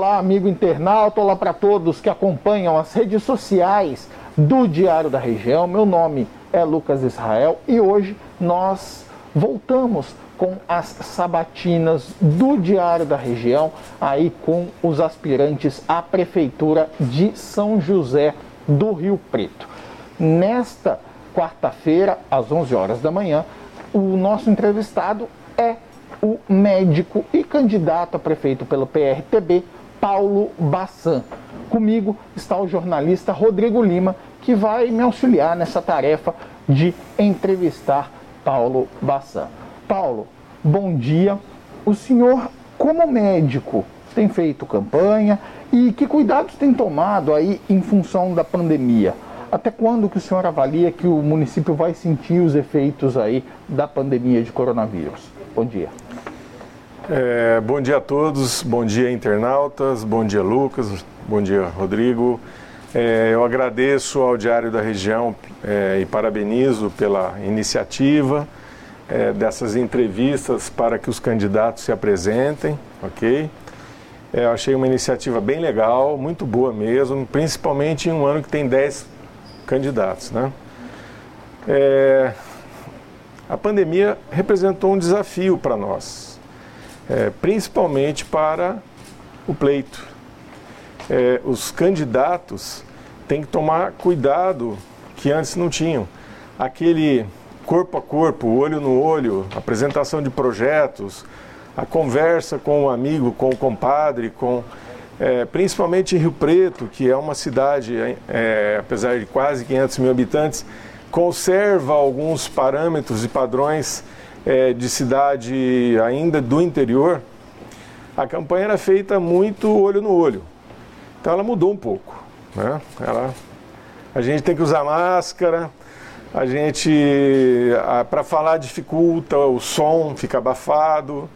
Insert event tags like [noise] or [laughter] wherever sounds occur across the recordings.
Olá, amigo internauta, olá para todos que acompanham as redes sociais do Diário da Região. Meu nome é Lucas Israel e hoje nós voltamos com as sabatinas do Diário da Região, aí com os aspirantes à Prefeitura de São José do Rio Preto. Nesta quarta-feira, às 11 horas da manhã, o nosso entrevistado é o médico e candidato a prefeito pelo PRTB, Paulo Bassan. Comigo está o jornalista Rodrigo Lima, que vai me auxiliar nessa tarefa de entrevistar Paulo Bassan. Paulo, bom dia. O senhor, como médico, tem feito campanha e que cuidados tem tomado aí em função da pandemia? Até quando que o senhor avalia que o município vai sentir os efeitos aí da pandemia de coronavírus? Bom dia. É, bom dia a todos, bom dia internautas, bom dia Lucas, bom dia Rodrigo. É, eu agradeço ao Diário da Região é, e parabenizo pela iniciativa é, dessas entrevistas para que os candidatos se apresentem, ok? É, eu achei uma iniciativa bem legal, muito boa mesmo, principalmente em um ano que tem 10 candidatos, né? É, a pandemia representou um desafio para nós, é, principalmente para o pleito. É, os candidatos têm que tomar cuidado que antes não tinham. Aquele corpo a corpo, olho no olho, apresentação de projetos, a conversa com o amigo, com o compadre, com é, principalmente em Rio Preto, que é uma cidade, é, apesar de quase 500 mil habitantes, conserva alguns parâmetros e padrões é, de cidade ainda do interior, a campanha era feita muito olho no olho. Então ela mudou um pouco. Né? Ela, a gente tem que usar máscara, a gente, para falar, dificulta, o som fica abafado,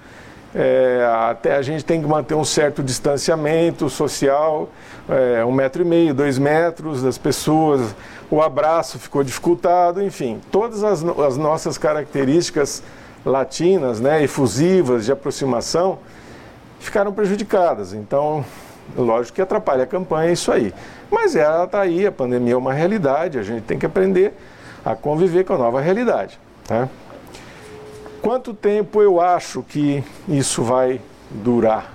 é, até a gente tem que manter um certo distanciamento social, é, um metro e meio, dois metros das pessoas, o abraço ficou dificultado, enfim, todas as, as nossas características latinas, né, efusivas de aproximação, ficaram prejudicadas. Então, lógico que atrapalha a campanha isso aí. Mas ela está aí, a pandemia é uma realidade, a gente tem que aprender a conviver com a nova realidade. Né? Quanto tempo eu acho que isso vai durar?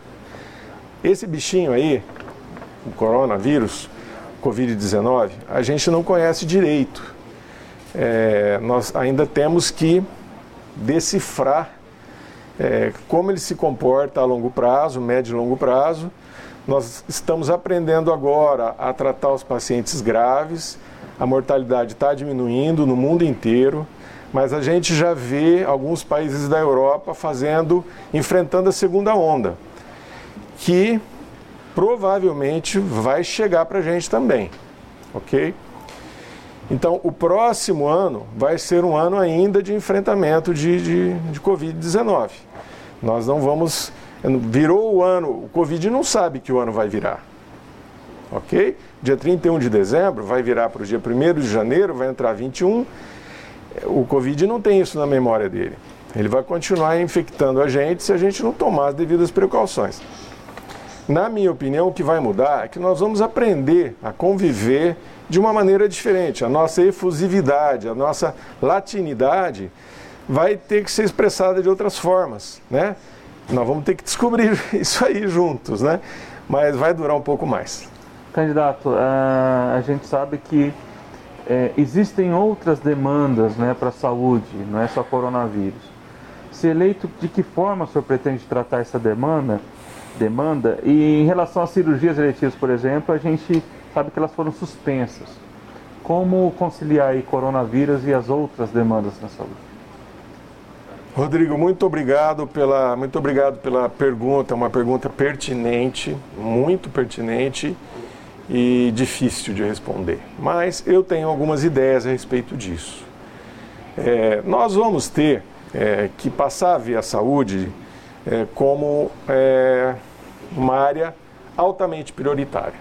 Esse bichinho aí, o coronavírus, Covid-19, a gente não conhece direito. É, nós ainda temos que decifrar é, como ele se comporta a longo prazo, médio e longo prazo. Nós estamos aprendendo agora a tratar os pacientes graves, a mortalidade está diminuindo no mundo inteiro mas a gente já vê alguns países da Europa fazendo, enfrentando a segunda onda, que provavelmente vai chegar para a gente também, ok? Então, o próximo ano vai ser um ano ainda de enfrentamento de, de, de Covid-19. Nós não vamos. Virou o ano, o Covid não sabe que o ano vai virar. Ok? Dia 31 de dezembro vai virar para o dia 1 de janeiro, vai entrar 21 o Covid não tem isso na memória dele. Ele vai continuar infectando a gente se a gente não tomar as devidas precauções. Na minha opinião, o que vai mudar é que nós vamos aprender a conviver de uma maneira diferente. A nossa efusividade, a nossa latinidade vai ter que ser expressada de outras formas, né? Nós vamos ter que descobrir [laughs] isso aí juntos, né? Mas vai durar um pouco mais. Candidato, a gente sabe que é, existem outras demandas né, para a saúde, não é só coronavírus. Se eleito, de que forma o senhor pretende tratar essa demanda? Demanda? E em relação às cirurgias eletivas, por exemplo, a gente sabe que elas foram suspensas. Como conciliar aí coronavírus e as outras demandas na saúde? Rodrigo, muito obrigado pela, muito obrigado pela pergunta, uma pergunta pertinente, muito pertinente e difícil de responder. Mas eu tenho algumas ideias a respeito disso. É, nós vamos ter é, que passar a ver a saúde é, como é, uma área altamente prioritária.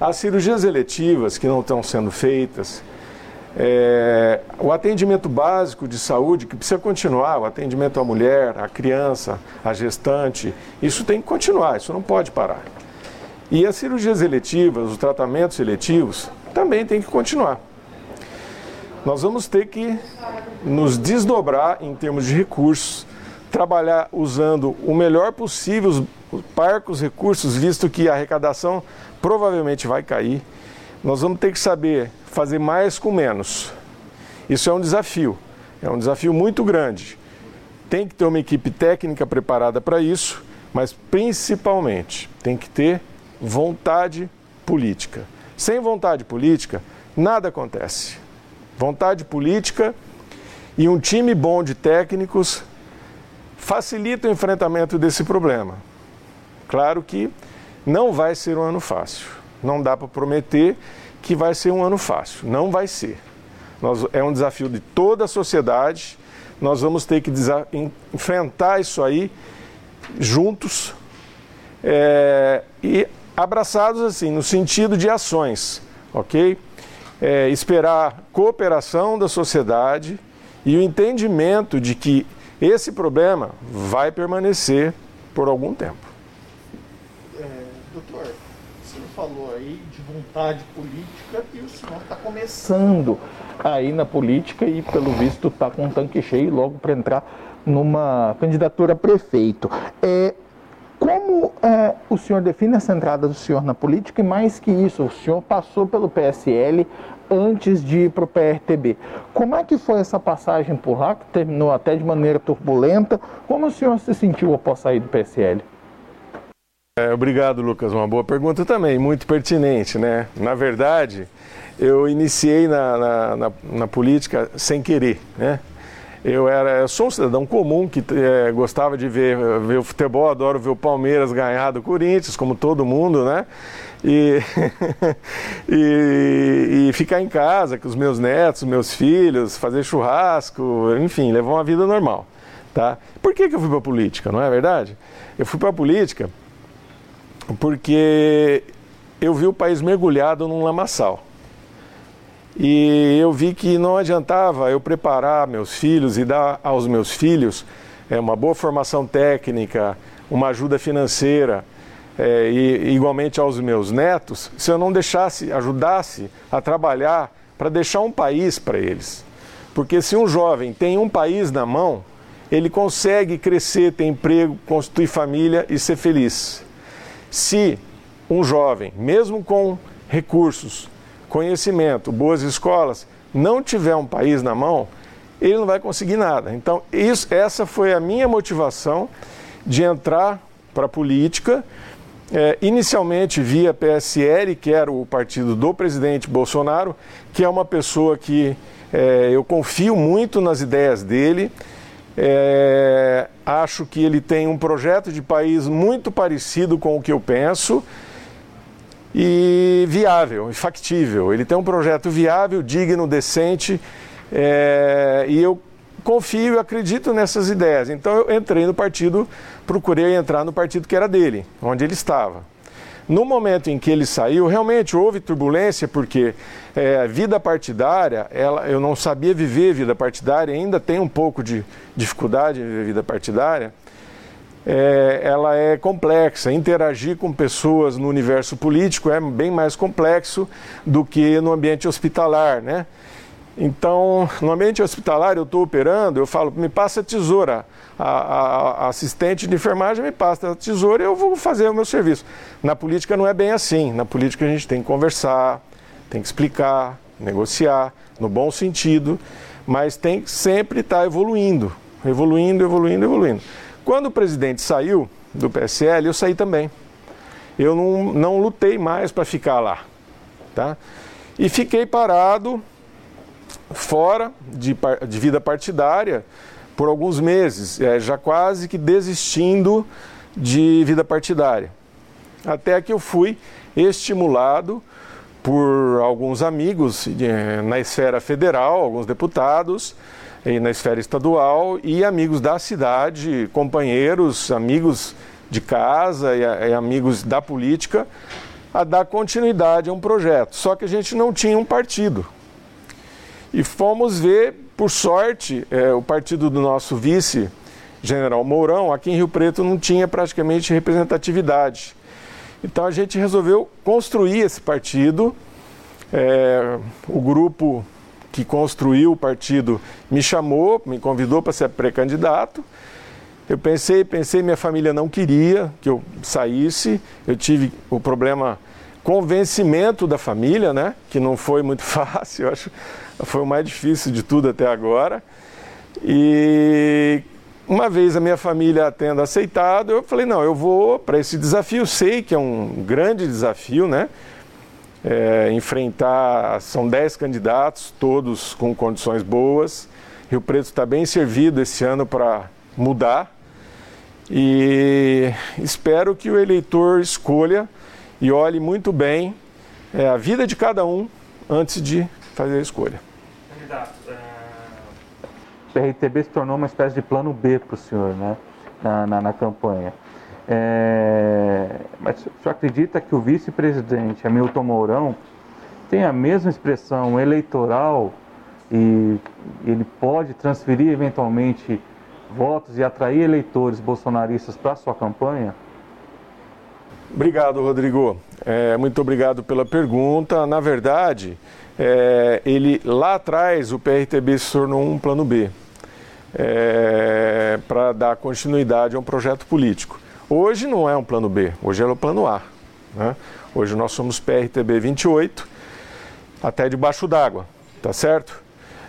As cirurgias eletivas que não estão sendo feitas, É, o atendimento básico de saúde, que precisa continuar, o atendimento à mulher, à criança, à gestante, isso tem que continuar, isso não pode parar. E as cirurgias eletivas, os tratamentos eletivos, também tem que continuar. Nós vamos ter que nos desdobrar em termos de recursos, trabalhar usando o melhor possível os parcos recursos, visto que a arrecadação provavelmente vai cair. Nós vamos ter que saber fazer mais com menos. Isso é um desafio, é um desafio muito grande. Tem que ter uma equipe técnica preparada para isso, mas principalmente tem que ter vontade política. Sem vontade política, nada acontece. Vontade política e um time bom de técnicos facilita o enfrentamento desse problema. Claro que não vai ser um ano fácil. Não dá para prometer que vai ser um ano fácil. Não vai ser. Nós, é um desafio de toda a sociedade. Nós vamos ter que enfrentar isso aí juntos é, e abraçados assim, no sentido de ações, ok? É, esperar cooperação da sociedade e o entendimento de que esse problema vai permanecer por algum tempo. Doutor, o senhor falou aí vontade política e o senhor está começando aí na política e, pelo visto, está com um tanque cheio logo para entrar numa candidatura a prefeito. É, como é, o senhor define essa entrada do senhor na política e, mais que isso, o senhor passou pelo PSL antes de ir para o PRTB. Como é que foi essa passagem por lá, que terminou até de maneira turbulenta? Como o senhor se sentiu após sair do PSL? É, obrigado, Lucas. Uma boa pergunta também, muito pertinente, né? Na verdade, eu iniciei na, na, na, na política sem querer, né? Eu, era, eu sou um cidadão comum que é, gostava de ver, ver o futebol, adoro ver o Palmeiras ganhar do Corinthians, como todo mundo, né? E, [laughs] e, e, ficar em casa com os meus netos, meus filhos, fazer churrasco, enfim, levar uma vida normal, tá? Por que, que eu fui para a política, não é verdade? Eu fui para a política porque eu vi o país mergulhado num lamaçal. E eu vi que não adiantava eu preparar meus filhos e dar aos meus filhos é, uma boa formação técnica, uma ajuda financeira, é, e igualmente aos meus netos, se eu não deixasse, ajudasse a trabalhar para deixar um país para eles. Porque se um jovem tem um país na mão, ele consegue crescer, ter emprego, constituir família e ser feliz. Se um jovem, mesmo com recursos, conhecimento, boas escolas, não tiver um país na mão, ele não vai conseguir nada. Então, isso, essa foi a minha motivação de entrar para a política, é, inicialmente via PSL, que era o partido do presidente Bolsonaro, que é uma pessoa que é, eu confio muito nas ideias dele. É, acho que ele tem um projeto de país muito parecido com o que eu penso e viável, e factível. Ele tem um projeto viável, digno, decente é, e eu confio e acredito nessas ideias. Então eu entrei no partido, procurei entrar no partido que era dele, onde ele estava. No momento em que ele saiu, realmente houve turbulência, porque é, vida partidária, ela, eu não sabia viver vida partidária, ainda tenho um pouco de dificuldade em viver vida partidária. É, ela é complexa. Interagir com pessoas no universo político é bem mais complexo do que no ambiente hospitalar, né? Então, no ambiente hospitalar, eu estou operando, eu falo, me passa a tesoura. A, a, a, assistente de enfermagem me passa a tesoura e eu vou fazer o meu serviço. Na política não é bem assim. Na política a gente tem que conversar, tem que explicar, negociar, no bom sentido, mas tem que sempre estar tá evoluindo, evoluindo, evoluindo, evoluindo. Quando o presidente saiu do PSL, eu saí também. Eu não, não lutei mais para ficar lá. Tá? E fiquei parado fora de, de vida partidária por alguns meses, é, já quase que desistindo de vida partidária. Até que eu fui estimulado por alguns amigos é, na esfera federal, alguns deputados, e na esfera estadual e amigos da cidade, companheiros, amigos de casa e, e amigos da política, a dar continuidade a um projeto. Só que a gente não tinha um partido. E fomos ver, por sorte, é, o partido do nosso vice, General Mourão, aqui em Rio Preto não tinha praticamente representatividade. Então a gente resolveu construir esse partido. É, o grupo que construiu o partido me chamou, me convidou para ser pré-candidato. Eu pensei, pensei, minha família não queria que eu saísse. Eu tive o problema convencimento da família, né? Que não foi muito [laughs] fácil, eu acho, foi o mais difícil de tudo até agora. E uma vez a minha família tendo aceitado, eu falei, não, eu vou para esse desafio, sei que é um grande desafio, né? É, enfrentar, são 10 candidatos, todos com condições boas. Rio Preto está bem servido esse ano para mudar e espero que o eleitor escolha e olhe muito bem é, a vida de cada um antes de fazer a escolha. Candidato, é... o PRTB se tornou uma espécie de plano B para o senhor né, na, na, na campanha. É... Mas o senhor acredita que o vice-presidente Hamilton Mourão tem a mesma expressão eleitoral e ele pode transferir eventualmente votos e atrair eleitores bolsonaristas para a sua campanha? Obrigado, Rodrigo. É, muito obrigado pela pergunta. Na verdade, é, ele lá atrás o PRTB se tornou um plano B é, para dar continuidade a um projeto político. Hoje não é um plano B, hoje é o plano A. Né? Hoje nós somos PRTB 28, até debaixo d'água, tá certo?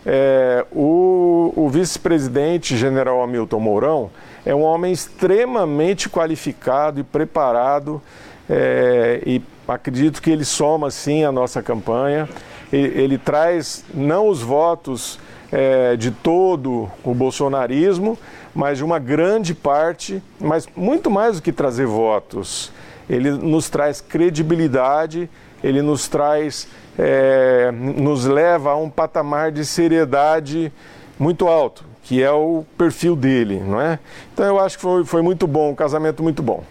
É, o, o vice-presidente, general Hamilton Mourão, é um homem extremamente qualificado e preparado é, e acredito que ele soma sim a nossa campanha. Ele, ele traz não os votos é, de todo o bolsonarismo, mas de uma grande parte, mas muito mais do que trazer votos. Ele nos traz credibilidade, ele nos traz, é, nos leva a um patamar de seriedade muito alto que é o perfil dele, não é? Então eu acho que foi, foi muito bom, um casamento muito bom.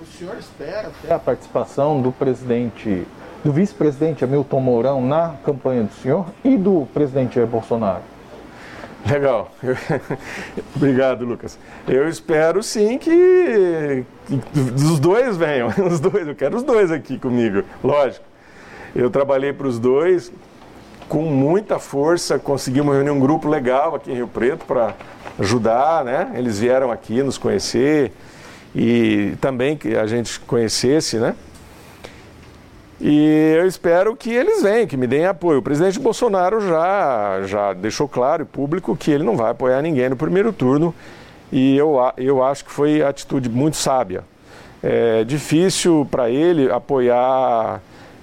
O senhor espera ter a participação do presidente, do vice-presidente Hamilton Mourão na campanha do senhor e do presidente Jair Bolsonaro? Legal. [laughs] Obrigado, Lucas. Eu espero sim que, os dois venham. [laughs] Os dois, eu quero os dois aqui comigo, lógico. Eu trabalhei para os dois, com muita força, conseguimos reunir um grupo legal aqui em Rio Preto para ajudar, né? Eles vieram aqui nos conhecer e também que a gente conhecesse, né? E eu espero que eles venham, que me deem apoio. O presidente Bolsonaro já, já deixou claro e público que ele não vai apoiar ninguém no primeiro turno e eu, eu acho que foi atitude muito sábia. É difícil para ele apoiar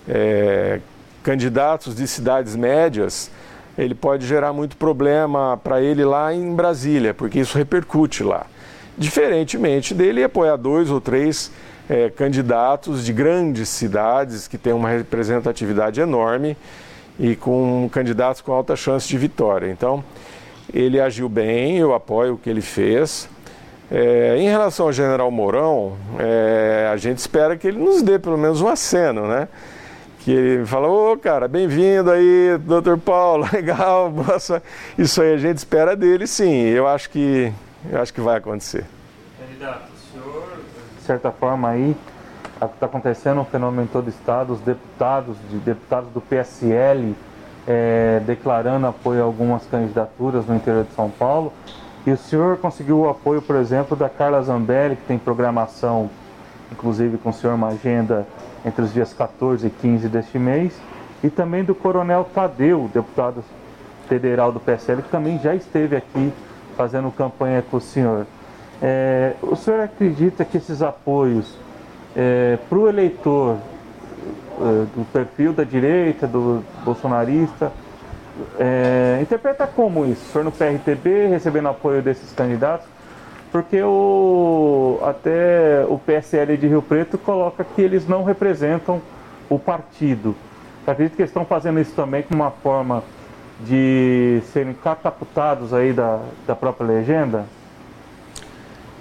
é, candidatos de cidades médias, ele pode gerar muito problema para ele lá em Brasília, porque isso repercute lá. Diferentemente dele apoiar dois ou três é, candidatos de grandes cidades que têm uma representatividade enorme e com candidatos com alta chance de vitória. Então, ele agiu bem, eu apoio o que ele fez. É, em relação ao general Mourão, é, a gente espera que ele nos dê pelo menos um aceno, né? que ele fala, ô oh, cara, bem-vindo aí, doutor Paulo, [laughs] legal, nossa, isso aí a gente espera dele sim, eu acho que, eu acho que vai acontecer. Candidato, certa forma aí, está acontecendo um fenômeno em todo o estado, os deputados, de deputados do PSL é, declarando apoio a algumas candidaturas no interior de São Paulo, e o senhor conseguiu o apoio, por exemplo, da Carla Zambelli, que tem programação, inclusive com o senhor uma agenda entre os dias 14 e 15 deste mês, e também do Coronel Tadeu, deputado federal do PSL, que também já esteve aqui fazendo campanha com o senhor. É, o senhor acredita que esses apoios é, para o eleitor é, do perfil da direita, do bolsonarista, é, interpreta como isso? O senhor no PRTB recebendo apoio desses candidatos? porque o, até o PSL de Rio Preto coloca que eles não representam o partido. Eu acredito que eles estão fazendo isso também como uma forma de serem catapultados aí da, da própria legenda?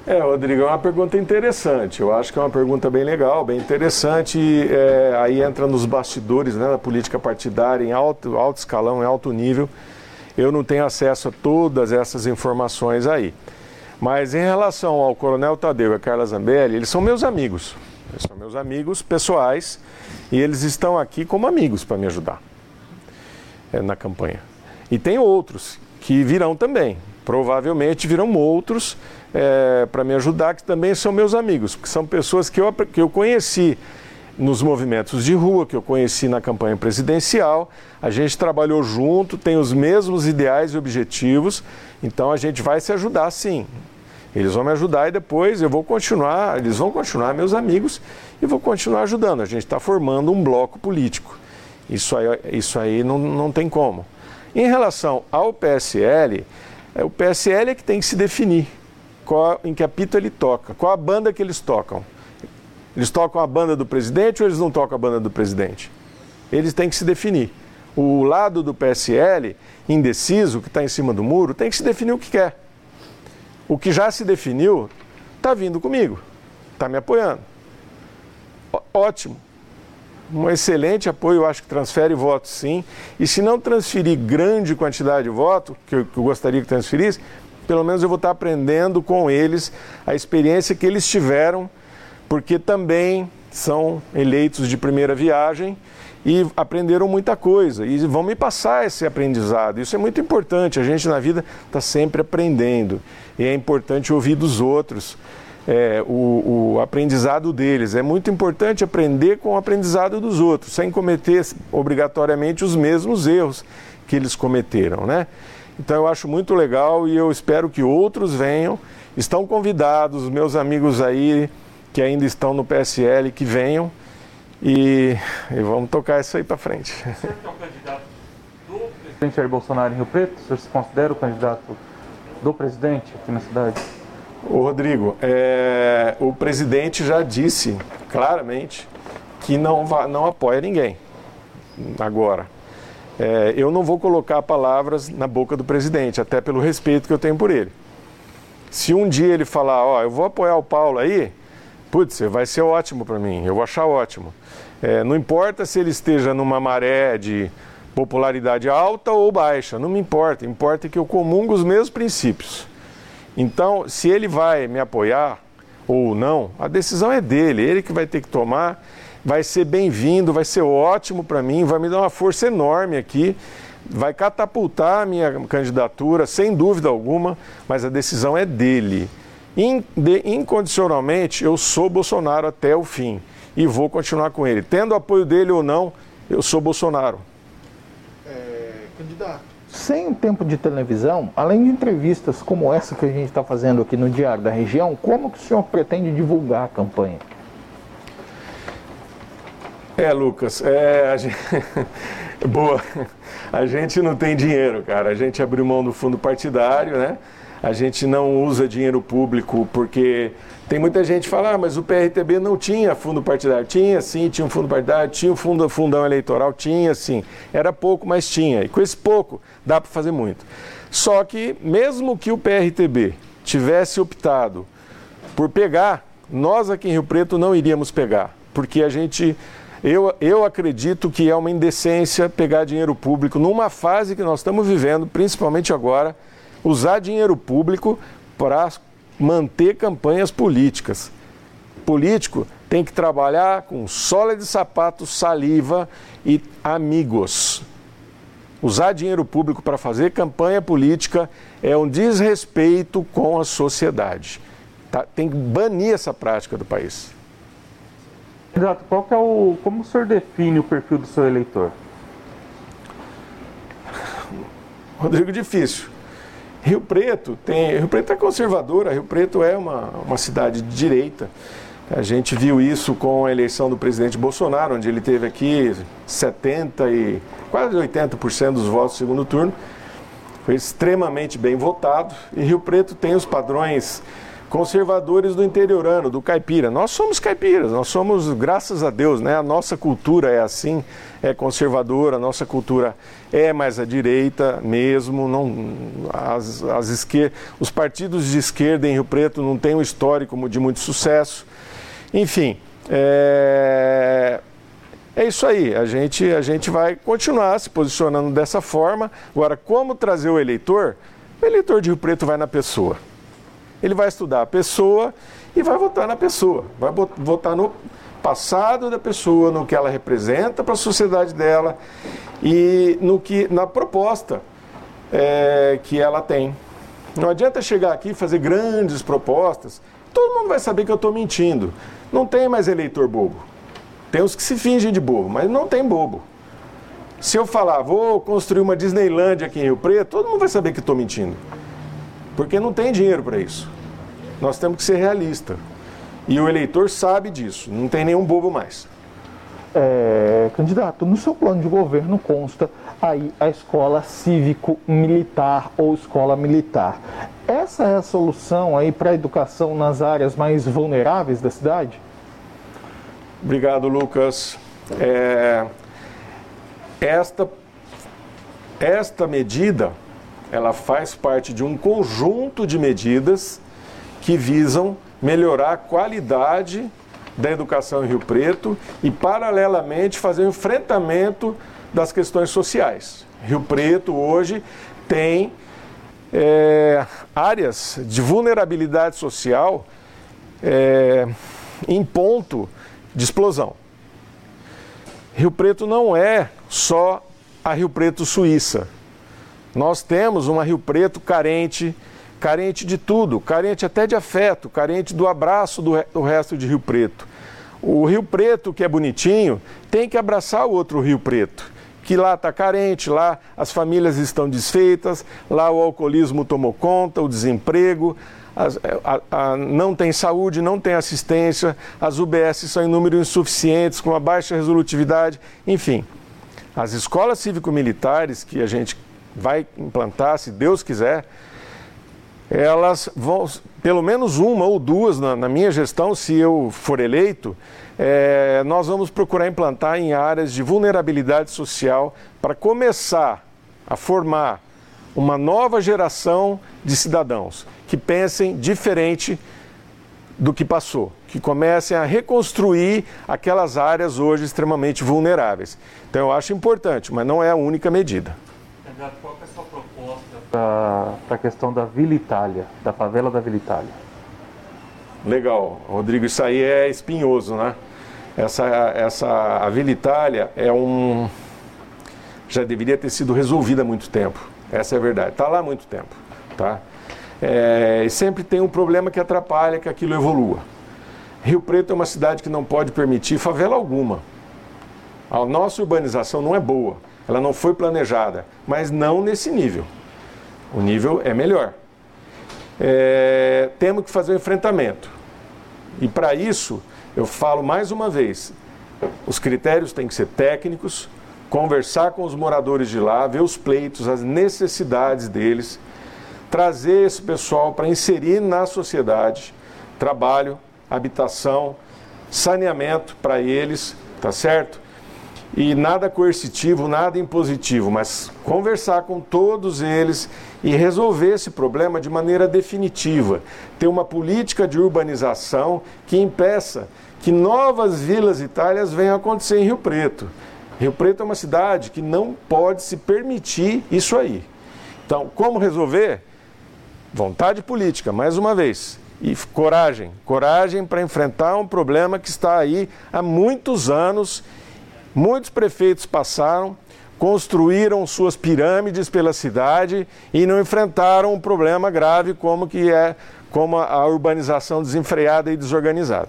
É, Rodrigo, é uma pergunta interessante. Eu acho que é uma pergunta bem legal, bem interessante. É, aí entra nos bastidores né, da política partidária em alto, alto escalão, em alto nível. Eu não tenho acesso a todas essas informações aí. Mas em relação ao Coronel Tadeu e a Carla Zambelli, eles são meus amigos. Eles são meus amigos pessoais e eles estão aqui como amigos para me ajudar é, na campanha. E tem outros que virão também. Provavelmente virão outros é, para me ajudar, que também são meus amigos, porque são pessoas que eu, que eu conheci nos movimentos de rua, que eu conheci na campanha presidencial. A gente trabalhou junto, tem os mesmos ideais e objetivos, então a gente vai se ajudar sim. Eles vão me ajudar e depois eu vou continuar, eles vão continuar meus amigos e vou continuar ajudando. A gente está formando um bloco político. Isso aí, isso aí não, não tem como. Em relação ao PSL, é o PSL é que tem que se definir qual, em que apito ele toca, qual a banda que eles tocam. Eles tocam a banda do presidente ou eles não tocam a banda do presidente? Eles têm que se definir. O lado do PSL, indeciso, que está em cima do muro, tem que se definir o que quer. O que já se definiu está vindo comigo, está me apoiando. Ótimo. Um excelente apoio, eu acho que transfere votos sim. E se não transferir grande quantidade de voto, que eu, que eu gostaria que transferisse, pelo menos eu vou estar aprendendo com eles a experiência que eles tiveram, porque também são eleitos de primeira viagem e aprenderam muita coisa e vão me passar esse aprendizado. Isso é muito importante. A gente na vida está sempre aprendendo e é importante ouvir dos outros é, o, o, aprendizado deles. É muito importante aprender com o aprendizado dos outros, sem cometer obrigatoriamente os mesmos erros que eles cometeram, né? Então eu acho muito legal e eu espero que outros venham. Estão convidados, meus amigos aí que ainda estão no PSL, que venham e, e vamos tocar isso aí para frente. É o candidato do presidente Jair Bolsonaro em Rio Preto? O senhor se considera o candidato do presidente aqui na cidade? Ô Rodrigo, é, o presidente já disse claramente que não, não apoia ninguém agora. É, eu não vou colocar palavras na boca do presidente, até pelo respeito que eu tenho por ele. Se um dia ele falar, ó, eu vou apoiar o Paulo aí, putz, vai ser ótimo para mim, eu vou achar ótimo. É, não importa se ele esteja numa maré de popularidade alta ou baixa, não me importa, importa que eu comungo os mesmos princípios. Então, se ele vai me apoiar ou não, a decisão é dele, ele que vai ter que tomar, vai ser bem-vindo, vai ser ótimo para mim, vai me dar uma força enorme aqui, vai catapultar a minha candidatura, sem dúvida alguma, mas a decisão é dele. incondicionalmente, eu sou Bolsonaro até o fim e vou continuar com ele. Tendo apoio dele ou não, eu sou Bolsonaro. É, candidato. Sem um tempo de televisão, além de entrevistas como essa que a gente está fazendo aqui no Diário da Região, como que o senhor pretende divulgar a campanha? É, Lucas, é, a gente... [laughs] boa. A gente não tem dinheiro, cara. A gente abriu mão do fundo partidário, né? A gente não usa dinheiro público porque tem muita gente que fala, ah, mas o PRTB não tinha fundo partidário. Tinha sim, tinha um fundo partidário, tinha um fundo, fundão eleitoral, tinha sim. Era pouco, mas tinha. E com esse pouco dá para fazer muito. Só que mesmo que o PRTB tivesse optado por pegar, nós aqui em Rio Preto não iríamos pegar, porque a gente eu, eu acredito que é uma indecência pegar dinheiro público numa fase que nós estamos vivendo, principalmente agora, usar dinheiro público para manter campanhas políticas. Político tem que trabalhar com sola de sapato, saliva e amigos. Usar dinheiro público para fazer campanha política é um desrespeito com a sociedade. Tá? Tem que banir essa prática do país. Exato. Qual que é o, como o senhor define o perfil do seu eleitor? Rodrigo, difícil. Rio Preto tem. Rio Preto é conservadora, Rio Preto é uma, uma cidade de direita. A gente viu isso com a eleição do presidente Bolsonaro, onde ele teve aqui 70 e quase 80% dos votos no segundo turno. Foi extremamente bem votado. E Rio Preto tem os padrões conservadores do interiorano, do caipira. Nós somos caipiras, nós somos, graças a Deus, né? A nossa cultura é assim, é conservadora, a nossa cultura é mais à direita mesmo. Não, as, as esquer... Os partidos de esquerda em Rio Preto não têm um histórico de muito sucesso. Enfim, é, é isso aí, a gente, a gente vai continuar se posicionando dessa forma. Agora, como trazer o eleitor? O eleitor de Rio Preto vai na pessoa. Ele vai estudar a pessoa e vai votar na pessoa. Vai votar no passado da pessoa, no que ela representa para a sociedade dela e no que na proposta é, que ela tem. Não adianta chegar aqui e fazer grandes propostas. Todo mundo vai saber que eu estou mentindo. Não tem mais eleitor bobo. Tem os que se fingem de bobo, mas não tem bobo. Se eu falar, vou construir uma Disneyland aqui em Rio Preto, todo mundo vai saber que estou mentindo. Porque não tem dinheiro para isso. Nós temos que ser realistas. E o eleitor sabe disso, não tem nenhum bobo mais. É, candidato, no seu plano de governo consta aí a escola cívico-militar ou escola militar. Essa é a solução aí para a educação nas áreas mais vulneráveis da cidade? Obrigado, Lucas. É, esta, esta medida ela faz parte de um conjunto de medidas que visam melhorar a qualidade da educação em Rio Preto e, paralelamente, fazer o um enfrentamento das questões sociais. Rio Preto hoje tem é, áreas de vulnerabilidade social é, em ponto de explosão. Rio Preto não é só a Rio Preto Suíça. Nós temos uma Rio Preto carente, carente de tudo, carente até de afeto, carente do abraço do, do resto de Rio Preto. O Rio Preto, que é bonitinho, tem que abraçar o outro Rio Preto, que lá está carente, lá as famílias estão desfeitas, lá o alcoolismo tomou conta, o desemprego, as, a, a, não tem saúde, não tem assistência, as UBS são em número insuficientes, com uma baixa resolutividade, enfim. As escolas cívico-militares que a gente vai implantar, se Deus quiser, elas vão, pelo menos uma ou duas na, na minha gestão, se eu for eleito, é, nós vamos procurar implantar em áreas de vulnerabilidade social para começar a formar uma nova geração de cidadãos que pensem diferente do que passou, que comecem a reconstruir aquelas áreas hoje extremamente vulneráveis. Então eu acho importante, mas não é a única medida. Qual é a sua proposta para a questão da Vila Itália, da favela da Vila Itália? Legal, Rodrigo, isso aí é espinhoso, né? Essa, essa, a Vila Itália é um. já deveria ter sido resolvida há muito tempo. Essa é a verdade. Está lá há muito tempo. Tá? É, e sempre tem um problema que atrapalha que aquilo evolua. Rio Preto é uma cidade que não pode permitir favela alguma. A nossa urbanização não é boa ela não foi planejada, mas não nesse nível. O nível é melhor. É, temos que fazer o um enfrentamento. E para isso, eu falo mais uma vez: os critérios têm que ser técnicos, conversar com os moradores de lá, ver os pleitos, as necessidades deles, trazer esse pessoal para inserir na sociedade trabalho, habitação, saneamento para eles, tá certo? E nada coercitivo, nada impositivo, mas conversar com todos eles e resolver esse problema de maneira definitiva. Ter uma política de urbanização que impeça que novas vilas itálias venham a acontecer em Rio Preto. Rio Preto é uma cidade que não pode se permitir isso aí. Então, como resolver? Vontade política, mais uma vez. E coragem, coragem para enfrentar um problema que está aí há muitos anos Muitos prefeitos passaram, construíram suas pirâmides pela cidade e não enfrentaram um problema grave como que é como a urbanização desenfreada e desorganizada.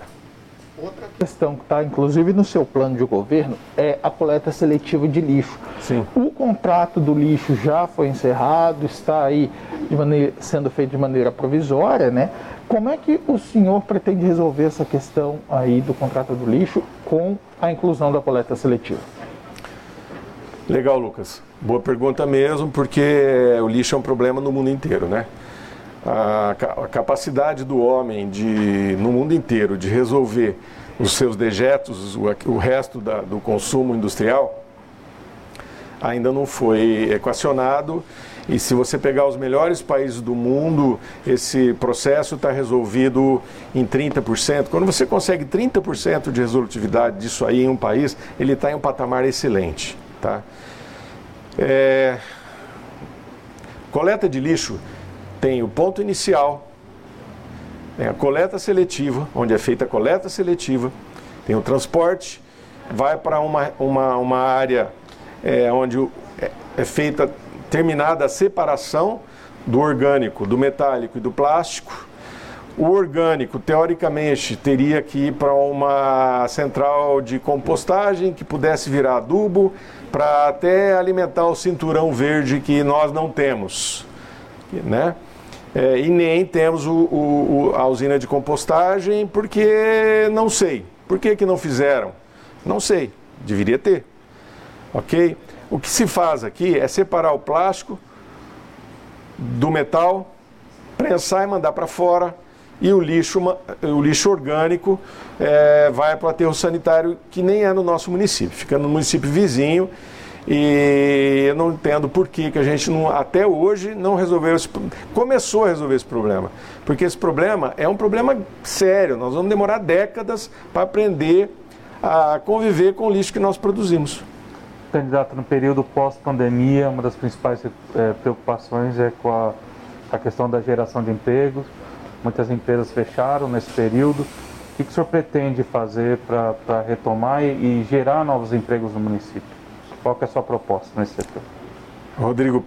Outra questão que está, inclusive, no seu plano de governo é a coleta seletiva de lixo. Sim. O contrato do lixo já foi encerrado, está aí maneira, sendo feito de maneira provisória, né? Como é que o senhor pretende resolver essa questão aí do contrato do lixo com a inclusão da coleta seletiva? Legal, Lucas. Boa pergunta mesmo, porque o lixo é um problema no mundo inteiro, né? a, a capacidade do homem de, no mundo inteiro de resolver os seus dejetos, o, o resto da, do consumo industrial, ainda não foi equacionado. E se você pegar os melhores países do mundo, esse processo está resolvido em 30%. Quando você consegue 30% de resolutividade disso aí em um país, ele está em um patamar excelente. Tá? É... Coleta de lixo tem o ponto inicial, tem a coleta seletiva, onde é feita a coleta seletiva, tem o transporte, vai para uma, uma, uma área é, onde é, é feita, terminada a separação do orgânico, do metálico e do plástico. O orgânico, teoricamente, teria que ir para uma central de compostagem que pudesse virar adubo para até alimentar o cinturão verde que nós não temos. Né? É, e nem temos o, o, a usina de compostagem porque não sei. Por que, que não fizeram? Não sei. Deveria ter. Ok? O que se faz aqui é separar o plástico do metal, prensar e mandar para fora. E o lixo, o lixo orgânico é, vai para o aterro sanitário que nem é no nosso município, fica no município vizinho e eu não entendo por que, que a gente não, até hoje não resolveu esse, começou a resolver esse problema. Porque esse problema é um problema sério. Nós vamos demorar décadas para aprender a conviver com o lixo que nós produzimos. Candidato, no período pós-pandemia, uma das principais é, preocupações é com a, a, questão da geração de empregos. Muitas empresas fecharam nesse período. O que, que o senhor pretende fazer para retomar e, e gerar novos empregos no município? Qual é a sua proposta nesse setor? Rodrigo,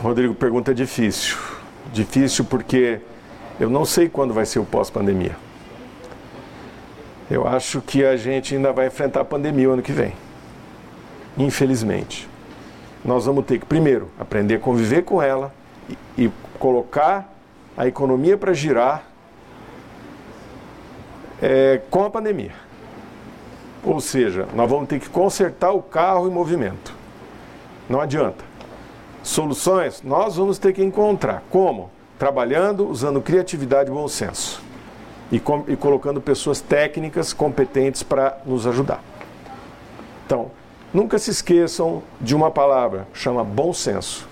Rodrigo, pergunta difícil. Difícil porque eu não sei quando vai ser o pós-pandemia. Eu acho que a gente ainda vai enfrentar a pandemia o ano que vem. Infelizmente. Nós vamos ter que, primeiro, aprender a conviver com ela e, e colocar a economia para girar é, com a pandemia. Ou seja, nós vamos ter que consertar o carro em movimento. Não adianta. Soluções nós vamos ter que encontrar. Como? Trabalhando, usando criatividade e bom senso. E, com, e colocando pessoas técnicas, competentes para nos ajudar. Então, nunca se esqueçam de uma palavra, chama bom senso.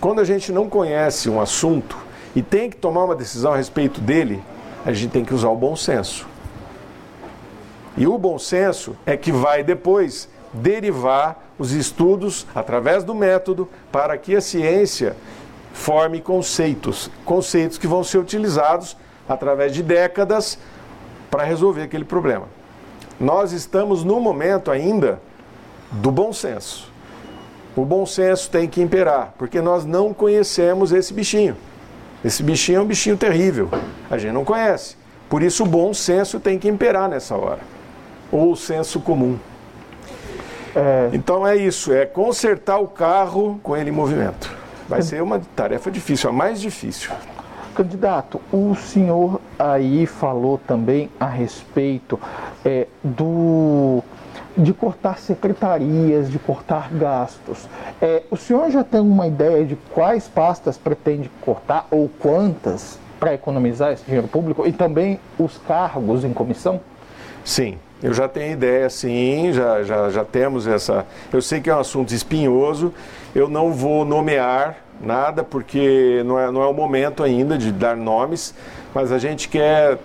Quando a gente não conhece um assunto e tem que tomar uma decisão a respeito dele, a gente tem que usar o bom senso. E o bom senso é que vai depois derivar os estudos através do método para que a ciência forme conceitos, conceitos que vão ser utilizados através de décadas para resolver aquele problema. Nós estamos no momento ainda do bom senso. O bom senso tem que imperar, porque nós não conhecemos esse bichinho. Esse bichinho é um bichinho terrível. A gente não conhece. Por isso o bom senso tem que imperar nessa hora ou o senso comum. É... Então é isso, é consertar o carro com ele em movimento. Vai ser uma tarefa difícil, a mais difícil. Candidato, o senhor aí falou também a respeito é, do de cortar secretarias, de cortar gastos. É, o senhor já tem uma ideia de quais pastas pretende cortar ou quantas para economizar esse dinheiro público e também os cargos em comissão? Sim, eu já tenho ideia, sim, já, já, já temos essa. Eu sei que é um assunto espinhoso, eu não vou nomear nada, porque não é, não é o momento ainda de dar nomes, mas a gente quer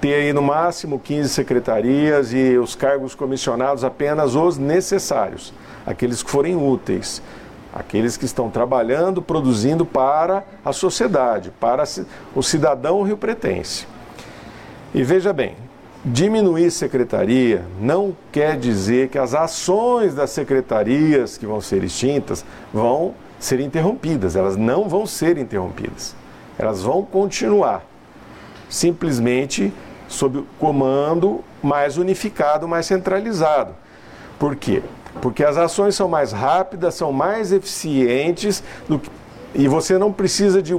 ter aí no máximo 15 secretarias e os cargos comissionados apenas os necessários, aqueles que forem úteis, aqueles que estão trabalhando, produzindo para a sociedade, para o cidadão rio-pretense. E veja bem, Diminuir secretaria não quer dizer que as ações das secretarias que vão ser extintas vão ser interrompidas. Elas não vão ser interrompidas. Elas vão continuar. Simplesmente sob comando mais unificado, mais centralizado. Por quê? Porque as ações são mais rápidas, são mais eficientes que, e você não precisa de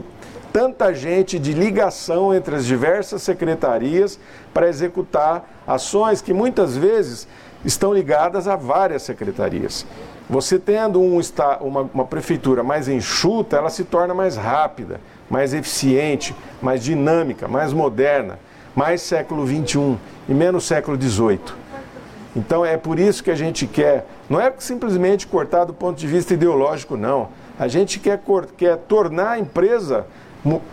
tanta gente de ligação entre as diversas secretarias para executar ações que muitas vezes estão ligadas a várias secretarias. Você tendo um, uma, uma prefeitura mais enxuta, ela se torna mais rápida, mais eficiente, mais dinâmica, mais moderna, mais século XXI e menos século XVIII. Então é por isso que a gente quer, não é simplesmente cortar do ponto de vista ideológico, não. A gente quer, quer tornar a empresa,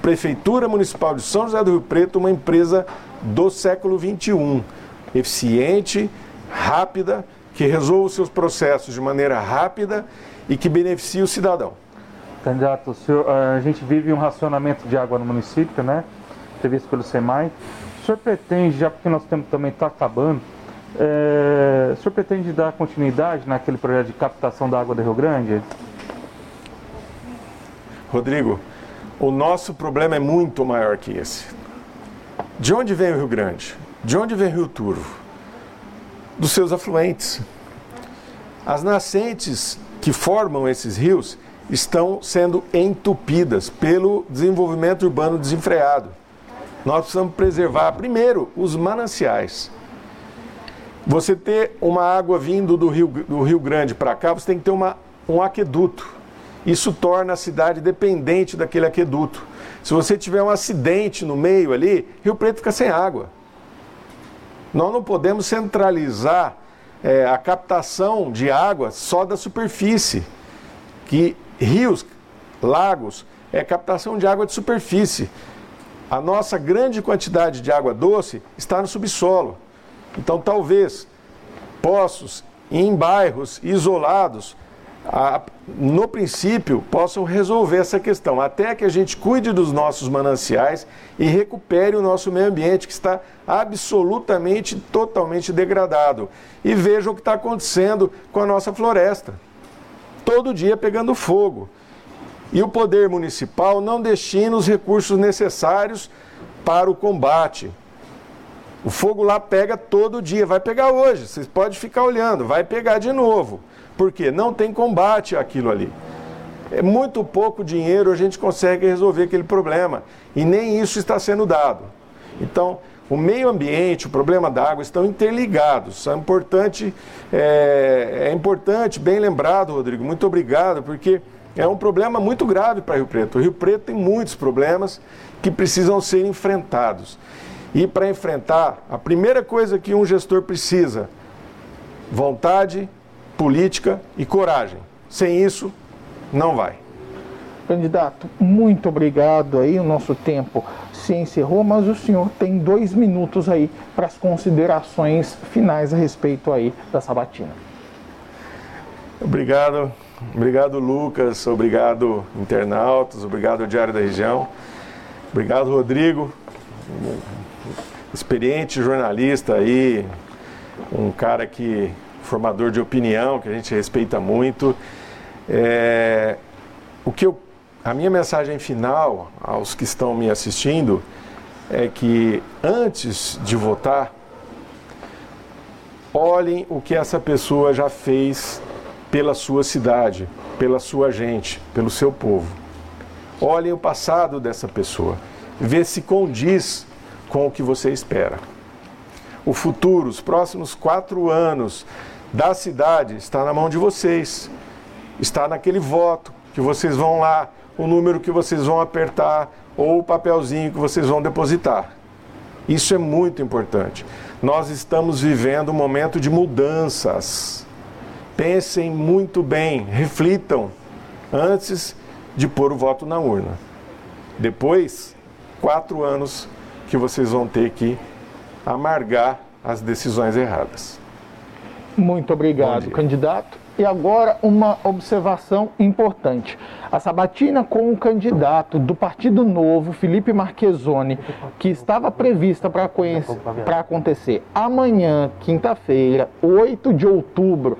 Prefeitura Municipal de São José do Rio Preto, uma empresa do século XXI, eficiente, rápida, que resolva os seus processos de maneira rápida e que beneficie o cidadão. Candidato, senhor, a gente vive um racionamento de água no município, né? Previsto pelo SEMAI. Senhor pretende, já porque nosso tempo também está acabando, é, o senhor pretende dar continuidade naquele projeto de captação da água do Rio Grande? Rodrigo, o nosso problema é muito maior que esse. De onde vem o Rio Grande? De onde vem o Rio Turvo? Dos seus afluentes. As nascentes que formam esses rios estão sendo entupidas pelo desenvolvimento urbano desenfreado. Nós precisamos preservar, primeiro, os mananciais. Você ter uma água vindo do Rio, do Rio Grande para cá, você tem que ter uma, um aqueduto. Isso torna a cidade dependente daquele aqueduto. Se você tiver um acidente no meio ali, Rio Preto fica sem água. Nós não podemos centralizar é, a captação de água só da superfície, que rios, lagos, é captação de água de superfície. A nossa grande quantidade de água doce está no subsolo. Então, talvez poços em bairros isolados a, no princípio, possam resolver essa questão, até que a gente cuide dos nossos mananciais e recupere o nosso meio ambiente, que está absolutamente, totalmente degradado. E veja o que está acontecendo com a nossa floresta. Todo dia pegando fogo. E o poder municipal não destina os recursos necessários para o combate. O fogo lá pega todo dia, vai pegar hoje, vocês podem ficar olhando, vai pegar de novo. Porque não tem combate àquilo ali. É muito pouco dinheiro a gente consegue resolver aquele problema. E nem isso está sendo dado. Então, o meio ambiente, o problema da água estão interligados. É importante, é, é importante, bem lembrado, Rodrigo. Muito obrigado, porque é um problema muito grave para Rio Preto. O Rio Preto tem muitos problemas que precisam ser enfrentados. E para enfrentar, a primeira coisa que um gestor precisa, vontade, política e coragem. Sem isso, não vai. Candidato, muito obrigado aí. O nosso tempo se encerrou, mas o senhor tem dois minutos aí para as considerações finais a respeito aí da sabatina. Obrigado, obrigado Lucas, obrigado internautas, obrigado Diário da Região, obrigado Rodrigo, experiente jornalista aí, um cara que formador de opinião, que a gente respeita muito. É, o que eu, a minha mensagem final aos que estão me assistindo é que antes de votar, olhem o que essa pessoa já fez pela sua cidade, pela sua gente, pelo seu povo. Olhem o passado dessa pessoa, vê se condiz com o que você espera. O futuro, os próximos quatro anos, da cidade está na mão de vocês. Está naquele voto que vocês vão lá, o número que vocês vão apertar ou o papelzinho que vocês vão depositar. Isso é muito importante. Nós estamos vivendo um momento de mudanças. Pensem muito bem, reflitam antes de pôr o voto na urna. Depois, quatro anos que vocês vão ter que amargar as decisões erradas. Muito obrigado, candidato. E agora uma observação importante. A sabatina com o candidato do Partido Novo, Felipe Marquezoni, que estava prevista para acontecer amanhã, quinta-feira, 8 de outubro,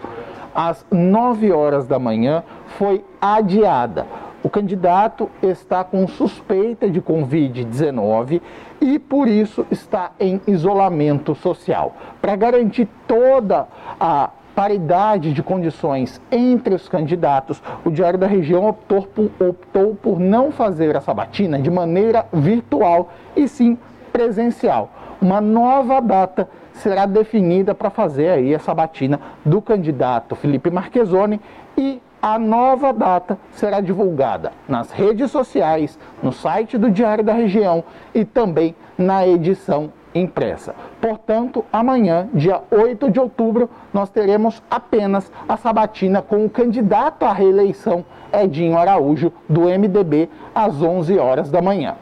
às 9 horas da manhã, foi adiada. O candidato está com suspeita de Covid-19 e, por isso, está em isolamento social. Para garantir toda a paridade de condições entre os candidatos, o Diário da Região optou por, optou por não fazer a sabatina de maneira virtual e sim presencial. Uma nova data será definida para fazer aí a sabatina do candidato Felipe Marquezoni e A nova data será divulgada nas redes sociais, no site do Diário da Região e também na edição impressa. Portanto, amanhã, dia 8 de outubro, nós teremos apenas a sabatina com o candidato à reeleição Edinho Araújo, do MDB, às 11 horas da manhã.